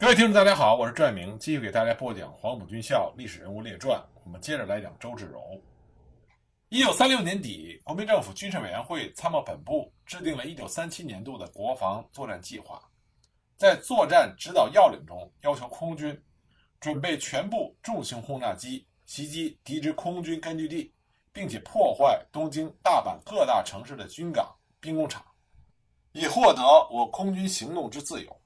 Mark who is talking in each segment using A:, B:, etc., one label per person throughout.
A: 各位听众，大家好，我是拽明，继续给大家播讲《黄埔军校历史人物列传》。我们接着来讲周志荣。一九三六年底，国民政府军事委员会参谋本部制定了一九三七年度的国防作战计划，在作战指导要领中要求空军准备全部重型轰炸机袭击敌之空军根据地，并且破坏东京、大阪各大城市的军港、兵工厂，以获得我空军行动之自由。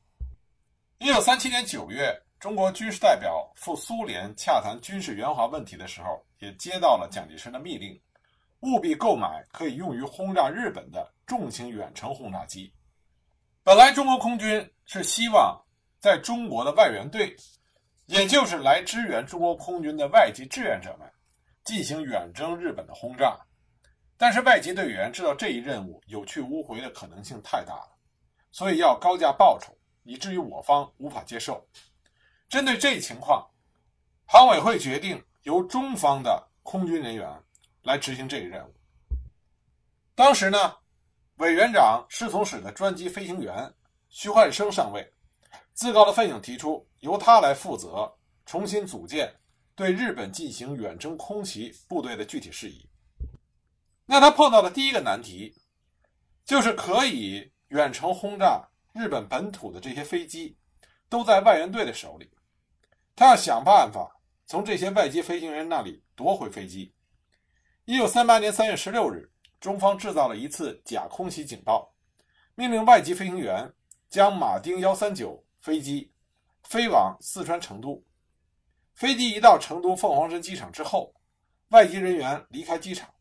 A: 一九三七年九月，中国军事代表赴苏联洽谈军事援华问题的时候，也接到了蒋介石的密令，务必购买可以用于轰炸日本的重型远程轰炸机。本来，中国空军是希望在中国的外援队，也就是来支援中国空军的外籍志愿者们，进行远征日本的轰炸。但是，外籍队员知道这一任务有去无回的可能性太大了，所以要高价报酬。以至于我方无法接受。针对这一情况，航委会决定由中方的空军人员来执行这一任务。当时呢，委员长侍从室的专机飞行员徐焕生上尉自告奋勇提出，由他来负责重新组建对日本进行远征空袭部队的具体事宜。那他碰到的第一个难题，就是可以远程轰炸。日本本土的这些飞机都在外援队的手里，他要想办法从这些外籍飞行员那里夺回飞机。一九三八年三月十六日，中方制造了一次假空袭警报，命令外籍飞行员将马丁幺三九飞机飞往四川成都。飞机一到成都凤凰山机场之后，外籍人员离开机场，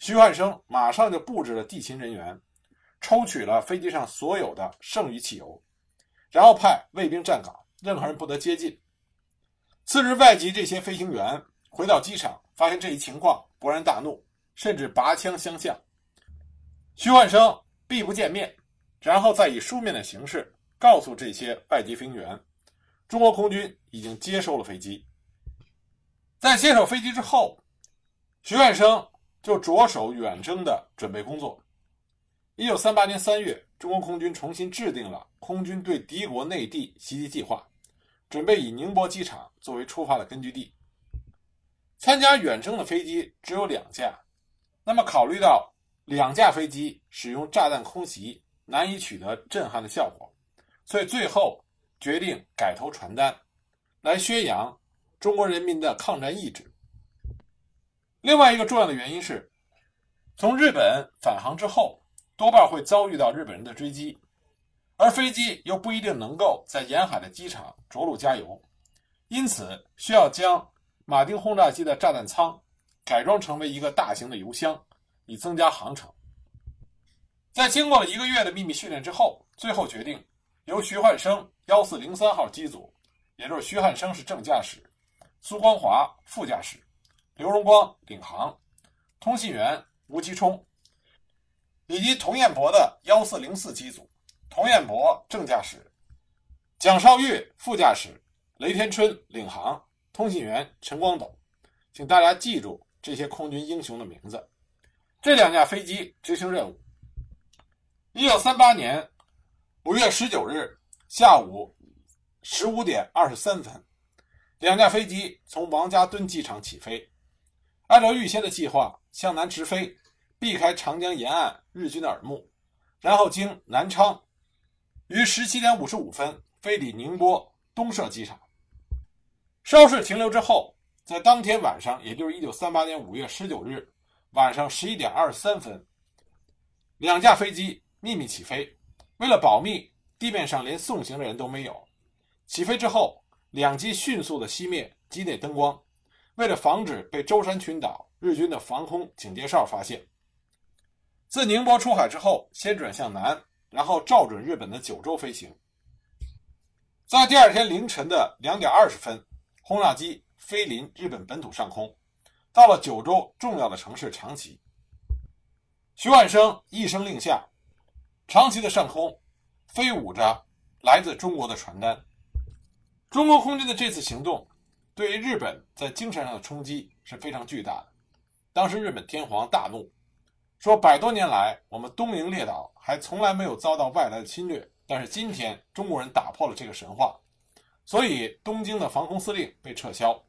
A: 徐汉生马上就布置了地勤人员。抽取了飞机上所有的剩余汽油，然后派卫兵站岗，任何人不得接近。次日，外籍这些飞行员回到机场，发现这一情况，勃然大怒，甚至拔枪相向。徐焕生避不见面，然后再以书面的形式告诉这些外籍飞行员，中国空军已经接收了飞机。在接手飞机之后，徐焕生就着手远征的准备工作。一九三八年三月，中国空军重新制定了空军对敌国内地袭击计划，准备以宁波机场作为出发的根据地。参加远征的飞机只有两架，那么考虑到两架飞机使用炸弹空袭难以取得震撼的效果，所以最后决定改投传单，来宣扬中国人民的抗战意志。另外一个重要的原因是，从日本返航之后。多半会遭遇到日本人的追击，而飞机又不一定能够在沿海的机场着陆加油，因此需要将马丁轰炸机的炸弹舱改装成为一个大型的油箱，以增加航程。在经过了一个月的秘密训练之后，最后决定由徐汉生幺四零三号机组，也就是徐汉生是正驾驶，苏光华副驾驶，刘荣光领航，通信员吴其冲。以及童彦博的幺四零四机组，童彦博正驾驶，蒋绍玉副驾驶，雷天春领航，通信员陈光斗，请大家记住这些空军英雄的名字。这两架飞机执行任务。一九三八年五月十九日下午十五点二十三分，两架飞机从王家墩机场起飞，按照预先的计划向南直飞。避开长江沿岸日军的耳目，然后经南昌，于十七点五十五分飞抵宁波东社机场。稍事停留之后，在当天晚上，也就是一九三八年五月十九日晚上十一点二十三分，两架飞机秘密起飞。为了保密，地面上连送行的人都没有。起飞之后，两机迅速的熄灭机内灯光，为了防止被舟山群岛日军的防空警戒哨发现。自宁波出海之后，先转向南，然后照准日本的九州飞行。在第二天凌晨的两点二十分，轰炸机飞临日本本土上空，到了九州重要的城市长崎。徐万生一声令下，长崎的上空飞舞着来自中国的传单。中国空军的这次行动，对于日本在精神上的冲击是非常巨大的。当时日本天皇大怒。说百多年来，我们东瀛列岛还从来没有遭到外来的侵略，但是今天中国人打破了这个神话，所以东京的防空司令被撤销。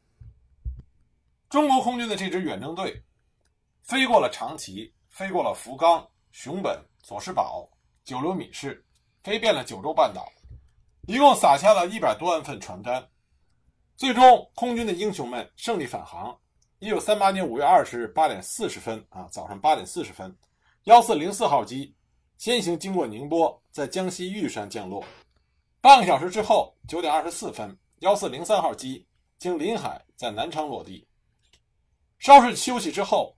A: 中国空军的这支远征队飞过了长崎，飞过了福冈、熊本、佐世保、九流米市，飞遍了九州半岛，一共撒下了一百多万份传单。最终，空军的英雄们胜利返航。一九三八年五月二十日八点四十分啊，早上八点四十分，幺四零四号机先行经过宁波，在江西玉山降落。半个小时之后，九点二十四分，幺四零三号机经临海在南昌落地。稍事休息之后，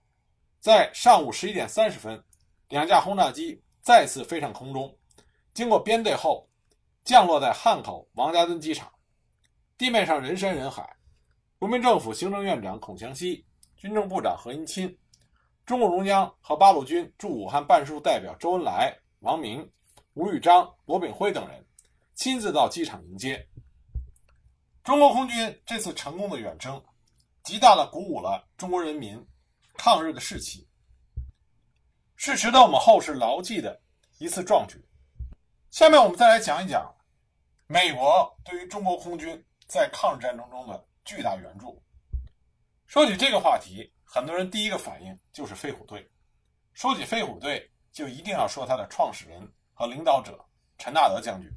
A: 在上午十一点三十分，两架轰炸机再次飞上空中，经过编队后，降落在汉口王家墩机场。地面上人山人海。国民政府行政院长孔祥熙、军政部长何应钦、中共中央和八路军驻武汉办事处代表周恩来、王明、吴玉章、罗炳辉等人亲自到机场迎接。中国空军这次成功的远征，极大的鼓舞了中国人民抗日的士气，是值得我们后世牢记的一次壮举。下面我们再来讲一讲美国对于中国空军在抗日战争中的。巨大援助。说起这个话题，很多人第一个反应就是飞虎队。说起飞虎队，就一定要说他的创始人和领导者陈纳德将军。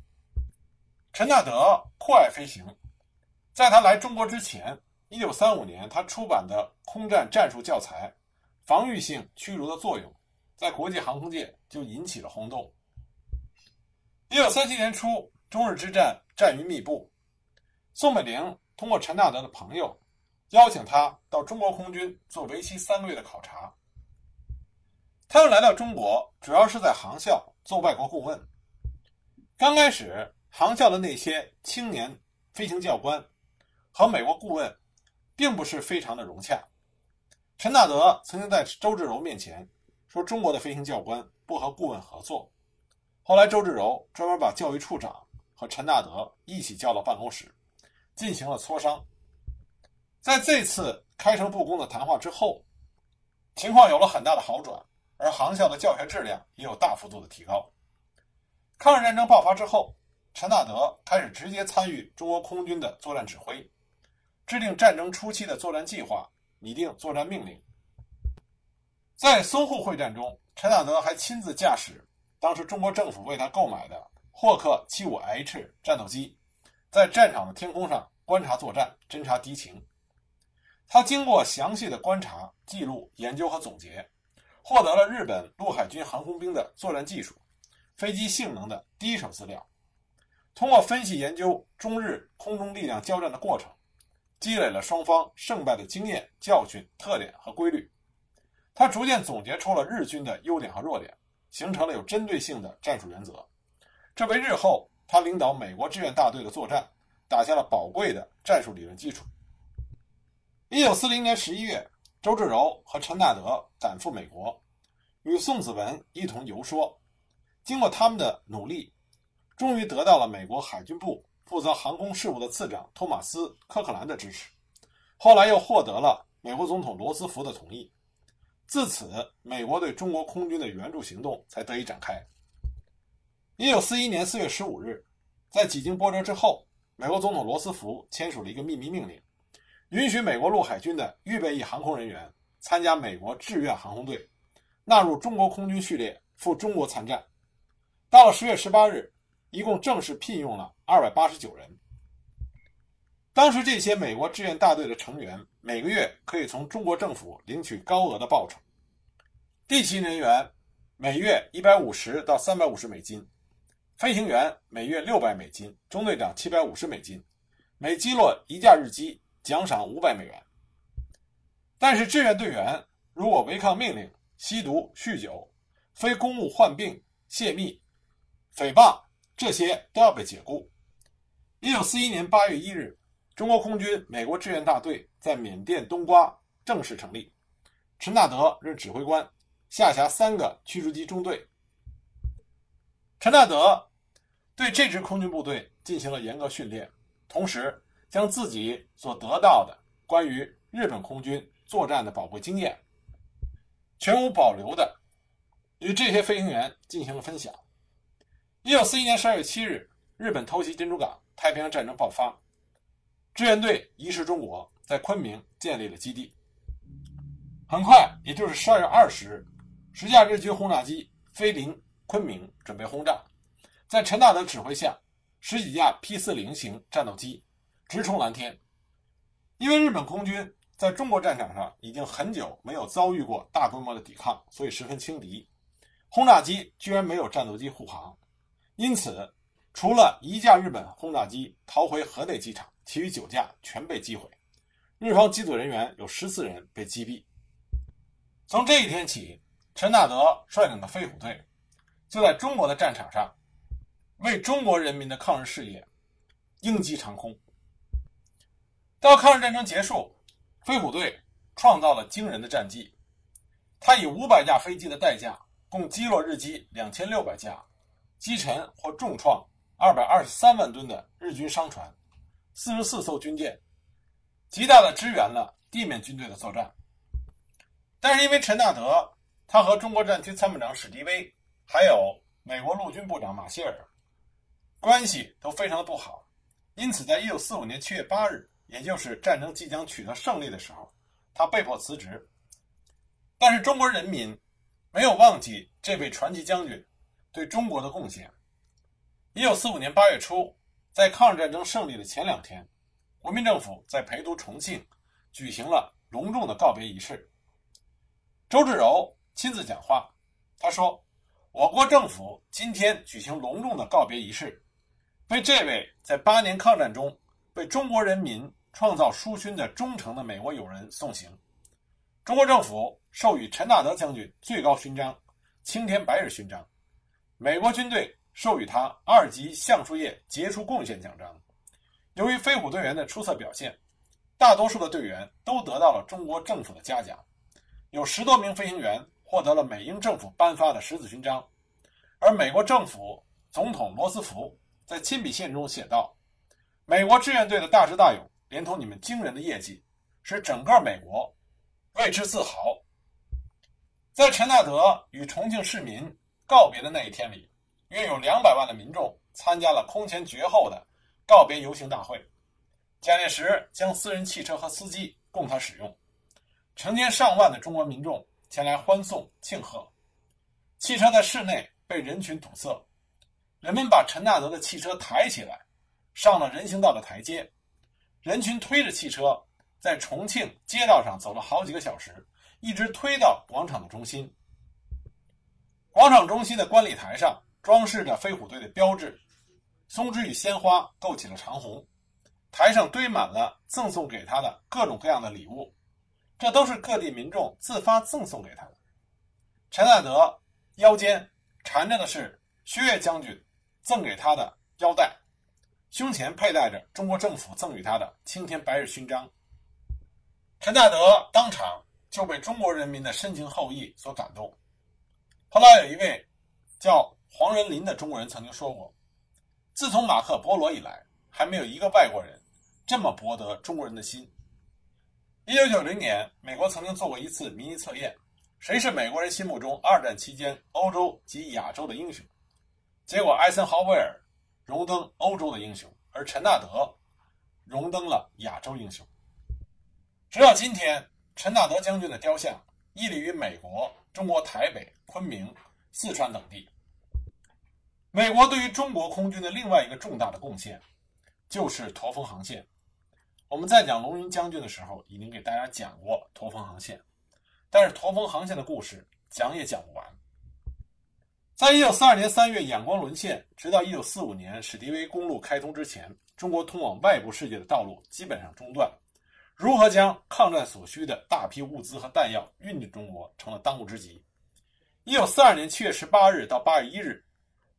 A: 陈纳德酷爱飞行，在他来中国之前，一九三五年他出版的空战战术教材《防御性驱逐的作用》在国际航空界就引起了轰动。一九三七年初，中日之战战云密布，宋美龄。通过陈纳德的朋友，邀请他到中国空军做为期三个月的考察。他又来到中国，主要是在航校做外国顾问。刚开始，航校的那些青年飞行教官和美国顾问并不是非常的融洽。陈纳德曾经在周至柔面前说，中国的飞行教官不和顾问合作。后来，周至柔专门把教育处长和陈纳德一起叫到办公室。进行了磋商，在这次开诚布公的谈话之后，情况有了很大的好转，而航校的教学质量也有大幅度的提高。抗日战争爆发之后，陈纳德开始直接参与中国空军的作战指挥，制定战争初期的作战计划，拟定作战命令。在淞沪会战中，陈纳德还亲自驾驶当时中国政府为他购买的霍克 75H 战斗机。在战场的天空上观察作战、侦察敌情，他经过详细的观察、记录、研究和总结，获得了日本陆海军航空兵的作战技术、飞机性能的第一手资料。通过分析研究中日空中力量交战的过程，积累了双方胜败的经验、教训、特点和规律。他逐渐总结出了日军的优点和弱点，形成了有针对性的战术原则。这为日后。他领导美国志愿大队的作战，打下了宝贵的战术理论基础。一九四零年十一月，周至柔和陈纳德赶赴美国，与宋子文一同游说。经过他们的努力，终于得到了美国海军部负责航空事务的次长托马斯·科克兰的支持。后来又获得了美国总统罗斯福的同意。自此，美国对中国空军的援助行动才得以展开。一九四一年四月十五日，在几经波折之后，美国总统罗斯福签署了一个秘密命令，允许美国陆海军的预备役航空人员参加美国志愿航空队，纳入中国空军序列，赴中国参战。到了十月十八日，一共正式聘用了二百八十九人。当时，这些美国志愿大队的成员每个月可以从中国政府领取高额的报酬，地勤人员每月一百五十到三百五十美金。飞行员每月六百美金，中队长七百五十美金，每击落一架日机奖赏五百美元。但是志愿队员如果违抗命令、吸毒、酗酒、非公务患病、泄密、诽谤，这些都要被解雇。一九四一年八月一日，中国空军美国志愿大队在缅甸冬瓜正式成立，陈纳德任指挥官，下辖三个驱逐机中队。陈纳德。对这支空军部队进行了严格训练，同时将自己所得到的关于日本空军作战的宝贵经验，全无保留的与这些飞行员进行了分享。一九四一年十二月七日，日本偷袭珍珠港，太平洋战争爆发。志愿队移师中国，在昆明建立了基地。很快，也就是十二月二十日，十架日军轰炸机飞临昆明，准备轰炸。在陈纳德指挥下，十几架 P 四零型战斗机直冲蓝天。因为日本空军在中国战场上已经很久没有遭遇过大规模的抵抗，所以十分轻敌。轰炸机居然没有战斗机护航，因此，除了一架日本轰炸机逃回河内机场，其余九架全被击毁。日方机组人员有十四人被击毙。从这一天起，陈纳德率领的飞虎队就在中国的战场上为中国人民的抗日事业鹰击长空。到抗日战争结束，飞虎队创造了惊人的战绩。他以五百架飞机的代价，共击落日机两千六百架，击沉或重创二百二十三万吨的日军商船，四十四艘军舰，极大的支援了地面军队的作战。但是因为陈纳德，他和中国战区参谋长史迪威，还有美国陆军部长马歇尔关系都非常的不好，因此在一九四五年七月八日，也就是战争即将取得胜利的时候，他被迫辞职。但是中国人民没有忘记这位传奇将军对中国的贡献。一九四五年八月初，在抗日战争胜利的前两天，国民政府在陪都重庆举行了隆重的告别仪式。周至柔亲自讲话，他说：“我国政府今天举行隆重的告别仪式，为这位在八年抗战中为中国人民创造殊勋的忠诚的美国友人送行。中国政府授予陈纳德将军最高勋章——青天白日勋章；美国军队授予他二级橡树叶杰出贡献奖章。由于飞虎队员的出色表现，大多数的队员都得到了中国政府的嘉奖。”有十多名飞行员获得了美英政府颁发的十字勋章，而美国政府总统罗斯福在亲笔信中写道：“美国志愿队的大智大勇，连同你们惊人的业绩，使整个美国为之自豪。”在陈纳德与重庆市民告别的那一天里，约有两百万的民众参加了空前绝后的告别游行大会。蒋介石将私人汽车和司机供他使用。成千上万的中国民众前来欢送庆贺，汽车在室内被人群堵塞，人们把陈纳德的汽车抬起来，上了人行道的台阶，人群推着汽车在重庆街道上走了好几个小时，一直推到广场的中心。广场中心的观礼台上装饰着飞虎队的标志，松枝与鲜花构起了长虹，台上堆满了赠送给他的各种各样的礼物。这都是各地民众自发赠送给他的。陈纳德腰间缠着的是薛岳将军赠给他的腰带，胸前佩戴着中国政府赠予他的青天白日勋章。陈纳德当场就被中国人民的深情厚谊所感动。后来有一位叫黄仁林的中国人曾经说过：“自从马克·波罗以来，还没有一个外国人这么博得中国人的心。”一九九零年，美国曾经做过一次民意测验，谁是美国人心目中二战期间欧洲及亚洲的英雄？结果，艾森豪威尔荣登欧洲的英雄，而陈纳德荣登了亚洲英雄。直到今天，陈纳德将军的雕像屹立于美国、中国台北、昆明、四川等地。美国对于中国空军的另外一个重大的贡献，就是驼峰航线。我们在讲龙云将军的时候，已经给大家讲过驼峰航线，但是驼峰航线的故事讲也讲不完。在一九四二年三月仰光沦陷，直到一九四五年史迪威公路开通之前，中国通往外部世界的道路基本上中断。如何将抗战所需的大批物资和弹药运进中国，成了当务之急。一九四二年七月十八日到八月一日，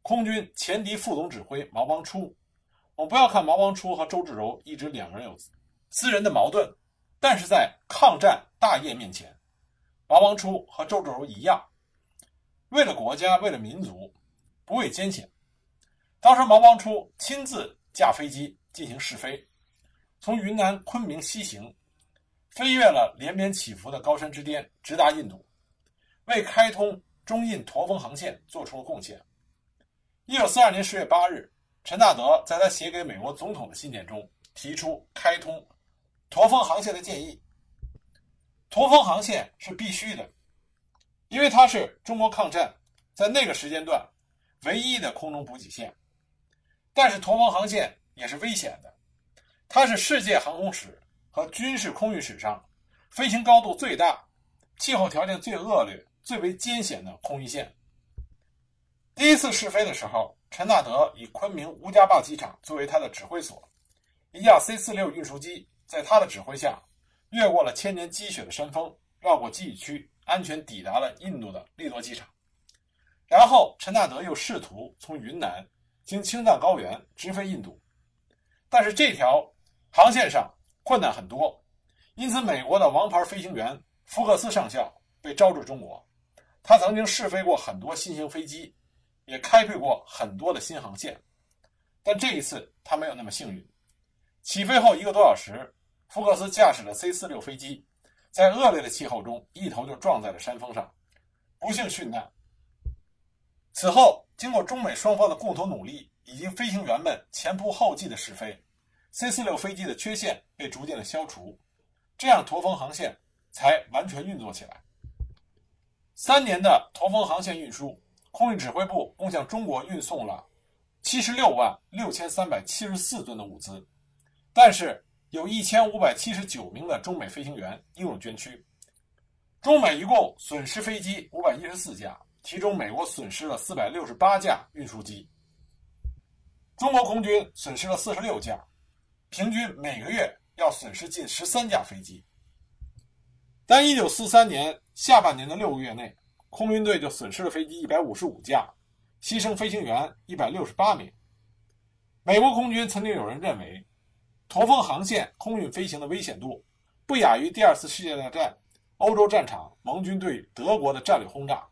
A: 空军前敌副总指挥毛邦初，我们不要看毛邦初和周至柔一直两个人有。私人的矛盾，但是在抗战大业面前，毛邦初和周至柔一样，为了国家，为了民族，不畏艰险。当时毛邦初亲自驾飞机进行试飞，从云南昆明西行，飞越了连绵起伏的高山之巅，直达印度，为开通中印驼峰航线做出了贡献。一九四二年十月八日，陈纳德在他写给美国总统的信件中。提出开通驼峰航线的建议。驼峰航线是必须的，因为它是中国抗战在那个时间段唯一的空中补给线。但是驼峰航线也是危险的，它是世界航空史和军事空运史上飞行高度最大、气候条件最恶劣、最为艰险的空运线。第一次试飞的时候，陈纳德以昆明吴家坝机场作为他的指挥所，一架 C-46 运输机在他的指挥下，越过了千年积雪的山峰，绕过机雨区，安全抵达了印度的利多机场。然后，陈纳德又试图从云南。经青藏高原直飞印度，但是这条航线上困难很多，因此美国的王牌飞行员福克斯上校被招至中国。他曾经试飞过很多新型飞机，也开辟过很多的新航线，但这一次他没有那么幸运。起飞后一个多小时，福克斯驾驶的 C-46 飞机在恶劣的气候中一头就撞在了山峰上，不幸殉难。此后。经过中美双方的共同努力，以及飞行员们前仆后继的试飞，C-46 飞机的缺陷被逐渐的消除，这样驼峰航线才完全运作起来。三年的驼峰航线运输，空运指挥部共向中国运送了七十六万六千三百七十四吨的物资，但是有一千五百七十九名的中美飞行员应有捐躯，中美一共损失飞机五百一十四架。其中，美国损失了四百六十八架运输机，中国空军损失了四十六架，平均每个月要损失近十三架飞机。单一九四三年下半年的六个月内，空军队就损失了飞机一百五十五架，牺牲飞行员一百六十八名。美国空军曾经有人认为，驼峰航线空运飞行的危险度不亚于第二次世界大战欧洲战场盟军对德国的战略轰炸。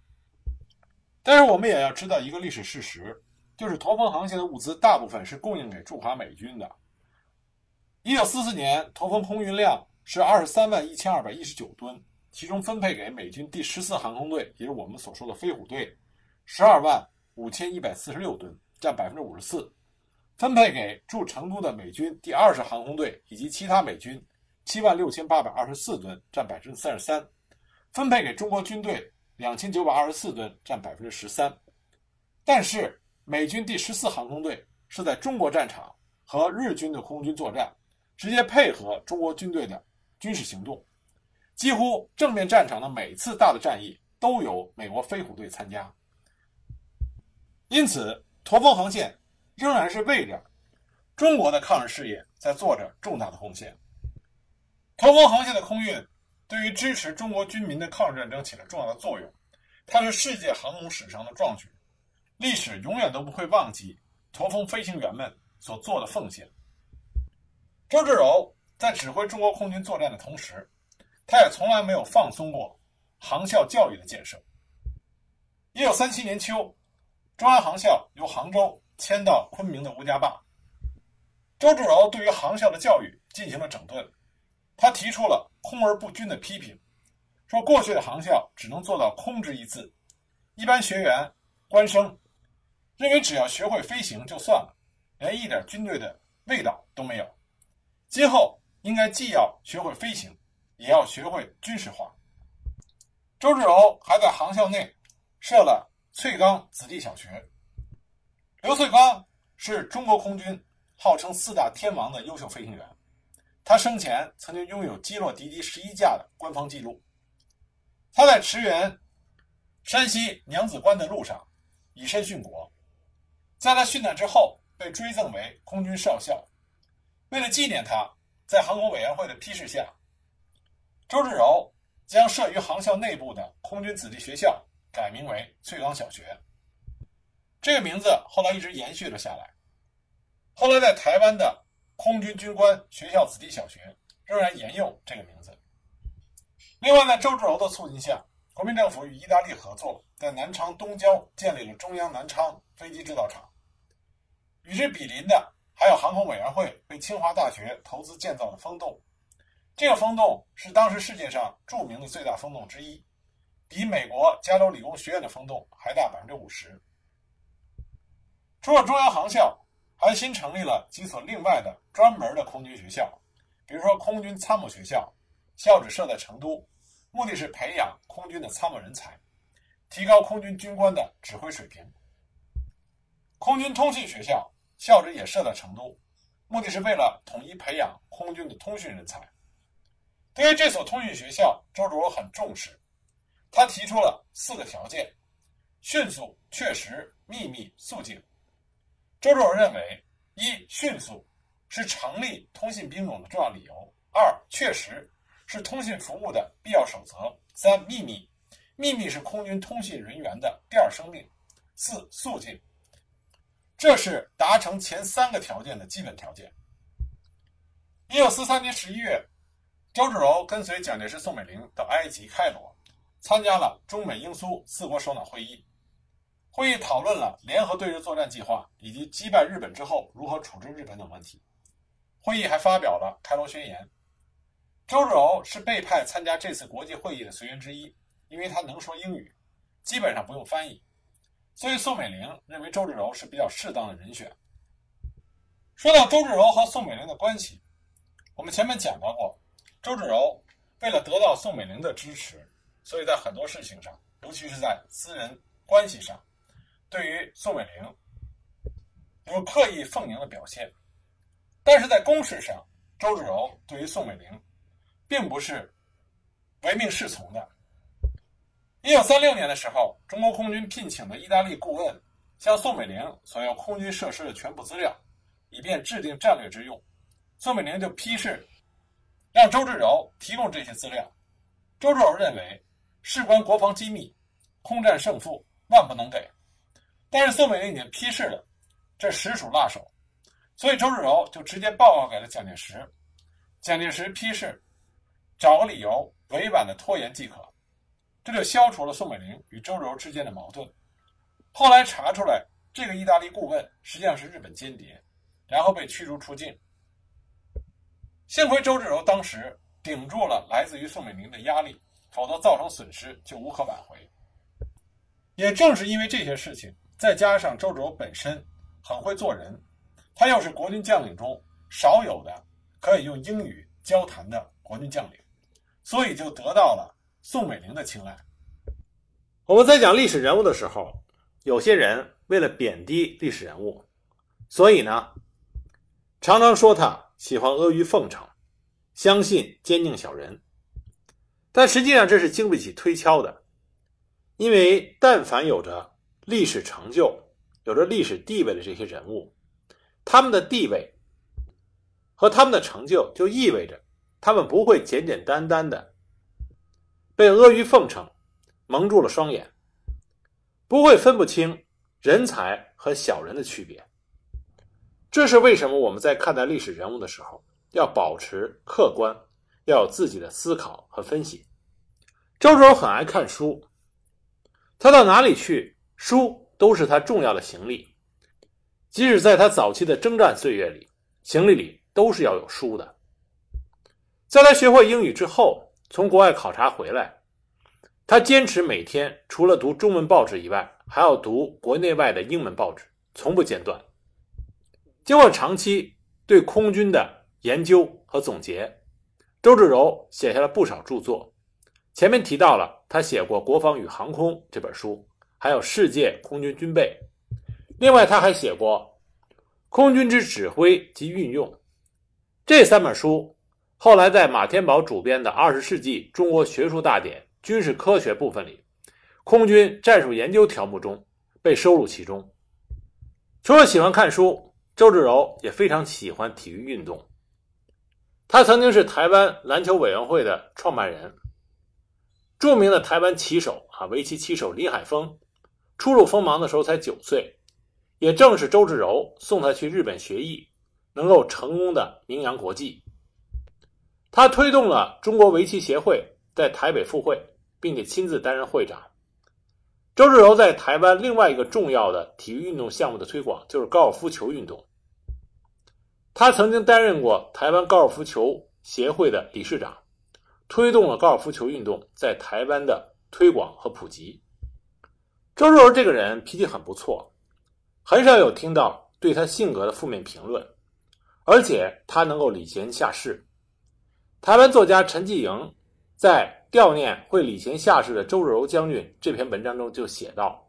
A: 但是我们也要知道一个历史事实，就是驼峰航线的物资大部分是供应给驻华美军的。一九四四年，驼峰空运量是二十三万一千二百一十九吨，其中分配给美军第十四航空队，也就是我们所说的飞虎队，十二万五千一百四十六吨，占百分之五十四；分配给驻成都的美军第二十航空队以及其他美军七万六千八百二十四吨，占百分之三十三；分配给中国军队。两千九百二十四吨，占百分之十三。但是美军第十四航空队是在中国战场和日军的空军作战，直接配合中国军队的军事行动，几乎正面战场的每次大的战役都有美国飞虎队参加。因此，驼峰航线仍然是为着中国的抗日事业在做着重大的贡献。驼峰航线的空运。对于支持中国军民的抗日战争起了重要的作用，它是世界航空史上的壮举，历史永远都不会忘记驼峰飞行员们所做的奉献。周至柔在指挥中国空军作战的同时，他也从来没有放松过航校教育的建设。一九三七年秋，中央航校由杭州迁到昆明的吴家坝，周至柔对于航校的教育进行了整顿。他提出了“空而不均”的批评，说过去的航校只能做到“空”之一字，一般学员、官生认为只要学会飞行就算了，连一点军队的味道都没有。今后应该既要学会飞行，也要学会军事化。周至柔还在航校内设了翠冈子弟小学。刘翠刚是中国空军号称四大天王的优秀飞行员。他生前曾经拥有击落敌机十一架的官方记录。他在驰援山西娘子关的路上以身殉国，在他殉难之后被追赠为空军少校。为了纪念他，在航空委员会的批示下，周至柔将设于航校内部的空军子弟学校改名为翠岗小学。这个名字后来一直延续了下来。后来在台湾的。空军军官学校子弟小学仍然沿用这个名字。另外，在周至柔的促进下，国民政府与意大利合作，在南昌东郊建立了中央南昌飞机制造厂。与之比邻的还有航空委员会为清华大学投资建造的风洞。这个风洞是当时世界上著名的最大风洞之一，比美国加州理工学院的风洞还大百分之五十。除了中央航校。还新成立了几所另外的专门的空军学校，比如说空军参谋学校，校址设在成都，目的是培养空军的参谋人才，提高空军军官的指挥水平。空军通信学校校址也设在成都，目的是为了统一培养空军的通讯人才。对于这所通讯学校，周主任很重视，他提出了四个条件：迅速、确实、秘密、肃静。周主任认为，一迅速是成立通信兵种的重要理由；二确实是通信服务的必要守则；三秘密，秘密是空军通信人员的第二生命；四肃静，这是达成前三个条件的基本条件。一九四三年十一月，周志柔跟随蒋介石、宋美龄到埃及开罗，参加了中美英苏四国首脑会议。会议讨论了联合对日作战计划以及击败日本之后如何处置日本等问题。会议还发表了开罗宣言。周志柔是被派参加这次国际会议的随员之一，因为他能说英语，基本上不用翻译，所以宋美龄认为周志柔是比较适当的人选。说到周志柔和宋美龄的关系，我们前面讲到过，周志柔为了得到宋美龄的支持，所以在很多事情上，尤其是在私人关系上。对于宋美龄有刻意奉迎的表现，但是在公事上，周志柔对于宋美龄并不是唯命是从的。一九三六年的时候，中国空军聘请的意大利顾问向宋美龄索要空军设施的全部资料，以便制定战略之用。宋美龄就批示让周志柔提供这些资料。周志柔认为事关国防机密，空战胜负万不能给。但是宋美龄已经批示了，这实属辣手，所以周志柔就直接报告给了蒋介石。蒋介石批示，找个理由委婉的拖延即可，这就消除了宋美龄与周志柔之间的矛盾。后来查出来，这个意大利顾问实际上是日本间谍，然后被驱逐出境。幸亏周志柔当时顶住了来自于宋美龄的压力，否则造成损失就无可挽回。也正是因为这些事情。再加上周志柔本身很会做人，他又是国军将领中少有的可以用英语交谈的国军将领，所以就得到了宋美龄的青睐。我们在讲历史人物的时候，有些人为了贬低历史人物，所以呢，常常说他喜欢阿谀奉承，相信奸佞小人，但实际上这是经不起推敲的，因为但凡有着。历史成就有着历史地位的这些人物，他们的地位和他们的成就，就意味着他们不会简简单单的被阿谀奉承蒙住了双眼，不会分不清人才和小人的区别。这是为什么我们在看待历史人物的时候要保持客观，要有自己的思考和分析。周周很爱看书，他到哪里去？书都是他重要的行李，即使在他早期的征战岁月里，行李里都是要有书的。在他学会英语之后，从国外考察回来，他坚持每天除了读中文报纸以外，还要读国内外的英文报纸，从不间断。经过长期对空军的研究和总结，周志柔写下了不少著作。前面提到了他写过《国防与航空》这本书。还有世界空军军备，另外他还写过《空军之指挥及运用》这三本书，后来在马天宝主编的《二十世纪中国学术大典》军事科学部分里，空军战术研究条目中被收录其中。除了喜欢看书，周志柔也非常喜欢体育运动。他曾经是台湾篮球委员会的创办人，著名的台湾棋手啊，围棋棋手林海峰。初露锋芒的时候才九岁，也正是周志柔送他去日本学艺，能够成功的名扬国际。他推动了中国围棋协会在台北复会，并且亲自担任会长。周志柔在台湾另外一个重要的体育运动项目的推广就是高尔夫球运动。他曾经担任过台湾高尔夫球协会的理事长，推动了高尔夫球运动在台湾的推广和普及。周若儿这个人脾气很不错，很少有听到对他性格的负面评论，
B: 而且他能够礼贤下士。台湾作家陈继营在悼念会礼贤下士的周若柔将军这篇文章中就写道：“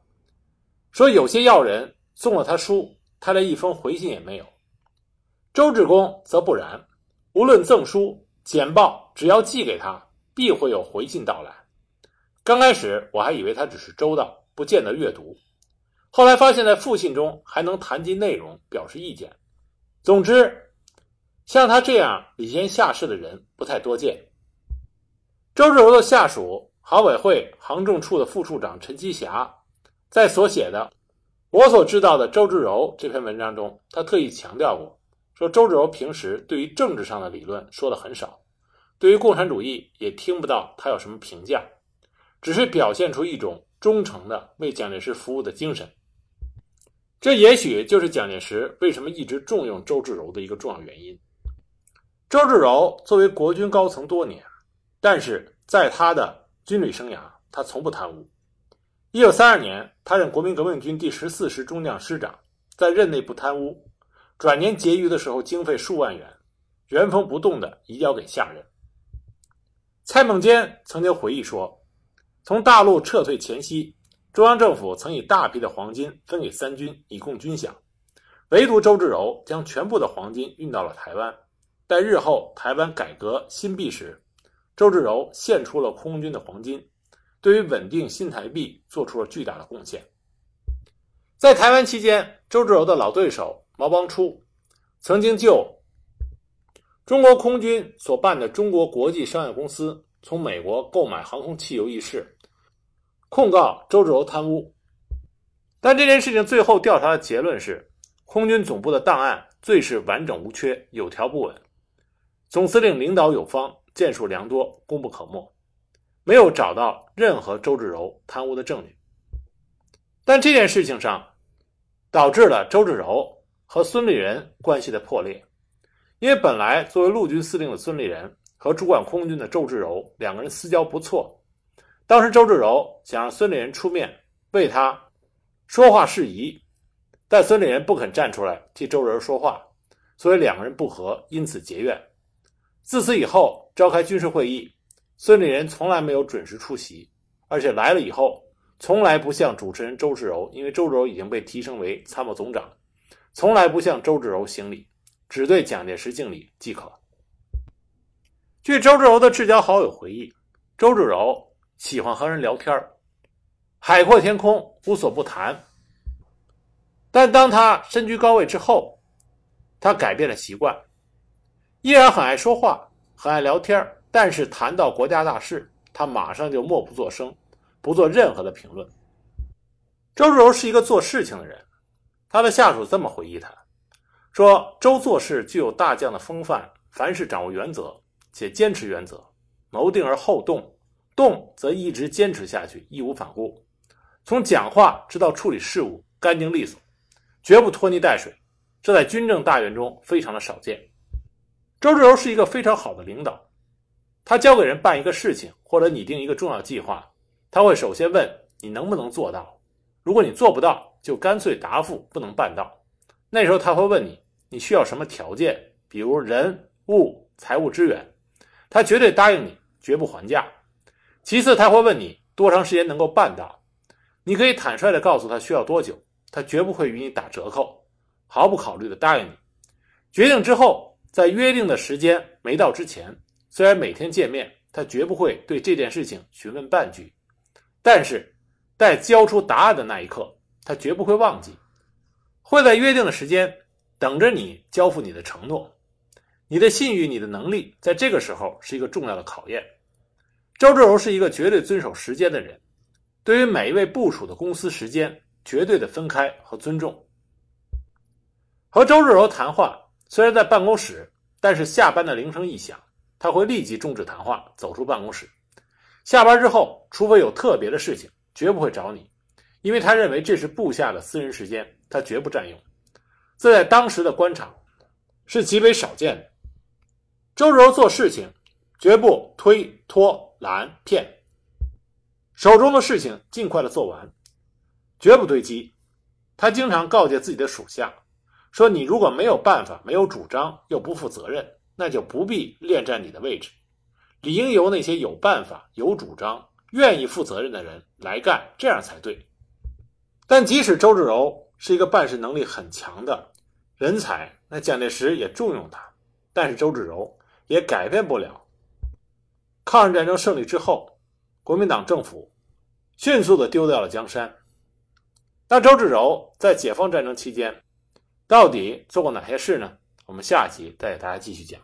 B: 说有些要人送了他书，他连一封回信也没有；周志公则不然，无论赠书、简报，只要寄给他，必会有回信到来。刚开始我还以为他只是周到，不见得阅读。”后来发现，在复信中还能谈及内容，表示意见。总之，像他这样礼贤下士的人不太多见。周志柔的下属行委会行政处的副处长陈其霞，在所写的《我所知道的周志柔》这篇文章中，他特意强调过，说周志柔平时对于政治上的理论说的很少，对于共产主义也听不到他有什么评价，只是表现出一种忠诚的为蒋介石服务的精神。这也许就是蒋介石为什么一直重用周至柔的一个重要原因。周至柔作为国军高层多年，但是在他的军旅生涯，他从不贪污。一九三二年，他任国民革命军第十四师中将师长，在任内不贪污，转年结余的时候，经费数万元，原封不动的移交给下人。蔡孟坚曾经回忆说，从大陆撤退前夕。中央政府曾以大批的黄金分给三军以供军饷，唯独周至柔将全部的黄金运到了台湾。待日后台湾改革新币时，周至柔献出了空军的黄金，对于稳定新台币做出了巨大的贡献。在台湾期间，周至柔的老对手毛邦初曾经就中国空军所办的中国国际商业公司从美国购买航空汽油一事。控告周志柔贪污，但这件事情最后调查的结论是，空军总部的档案最是完整无缺，有条不紊。总司令领导有方，建树良多，功不可没，没有找到任何周志柔贪污的证据。但这件事情上，导致了周志柔和孙立人关系的破裂，因为本来作为陆军司令的孙立人和主管空军的周志柔两个人私交不错。当时周至柔想让孙立人出面为他说话事宜，但孙立人不肯站出来替周至柔说话，所以两个人不和，因此结怨。自此以后，召开军事会议，孙立人从来没有准时出席，而且来了以后，从来不向主持人周至柔，因为周至柔已经被提升为参谋总长，从来不向周至柔行礼，只对蒋介石敬礼即可。据周至柔的至交好友回忆，周至柔。喜欢和人聊天海阔天空，无所不谈。但当他身居高位之后，他改变了习惯，依然很爱说话，很爱聊天但是谈到国家大事，他马上就默不作声，不做任何的评论。周志柔是一个做事情的人，他的下属这么回忆他：说周做事具有大将的风范，凡事掌握原则，且坚持原则，谋定而后动。动则一直坚持下去，义无反顾。从讲话直到处理事务，干净利索，绝不拖泥带水。这在军政大员中非常的少见。周至柔是一个非常好的领导，他交给人办一个事情或者拟定一个重要计划，他会首先问你能不能做到。如果你做不到，就干脆答复不能办到。那时候他会问你你需要什么条件，比如人物、财务支援，他绝对答应你，绝不还价。其次，他会问你多长时间能够办到，你可以坦率地告诉他需要多久，他绝不会与你打折扣，毫不考虑地答应你。决定之后，在约定的时间没到之前，虽然每天见面，他绝不会对这件事情询问半句，但是在交出答案的那一刻，他绝不会忘记，会在约定的时间等着你交付你的承诺。你的信誉、你的能力，在这个时候是一个重要的考验。周至柔是一个绝对遵守时间的人，对于每一位部署的公司时间，绝对的分开和尊重。和周至柔谈话，虽然在办公室，但是下班的铃声一响，他会立即终止谈话，走出办公室。下班之后，除非有特别的事情，绝不会找你，因为他认为这是部下的私人时间，他绝不占用。这在当时的官场是极为少见的。周至柔做事情绝不推脱。蓝骗，手中的事情尽快的做完，绝不堆积。他经常告诫自己的属下，说你如果没有办法、没有主张，又不负责任，那就不必恋战你的位置，理应由那些有办法、有主张、愿意负责任的人来干，这样才对。但即使周志柔是一个办事能力很强的人才，那蒋介石也重用他，但是周志柔也改变不了抗日战争胜利之后，国民党政府迅速的丢掉了江山。那周志柔在解放战争期间到底做过哪些事呢？我们下集再给大家继续讲。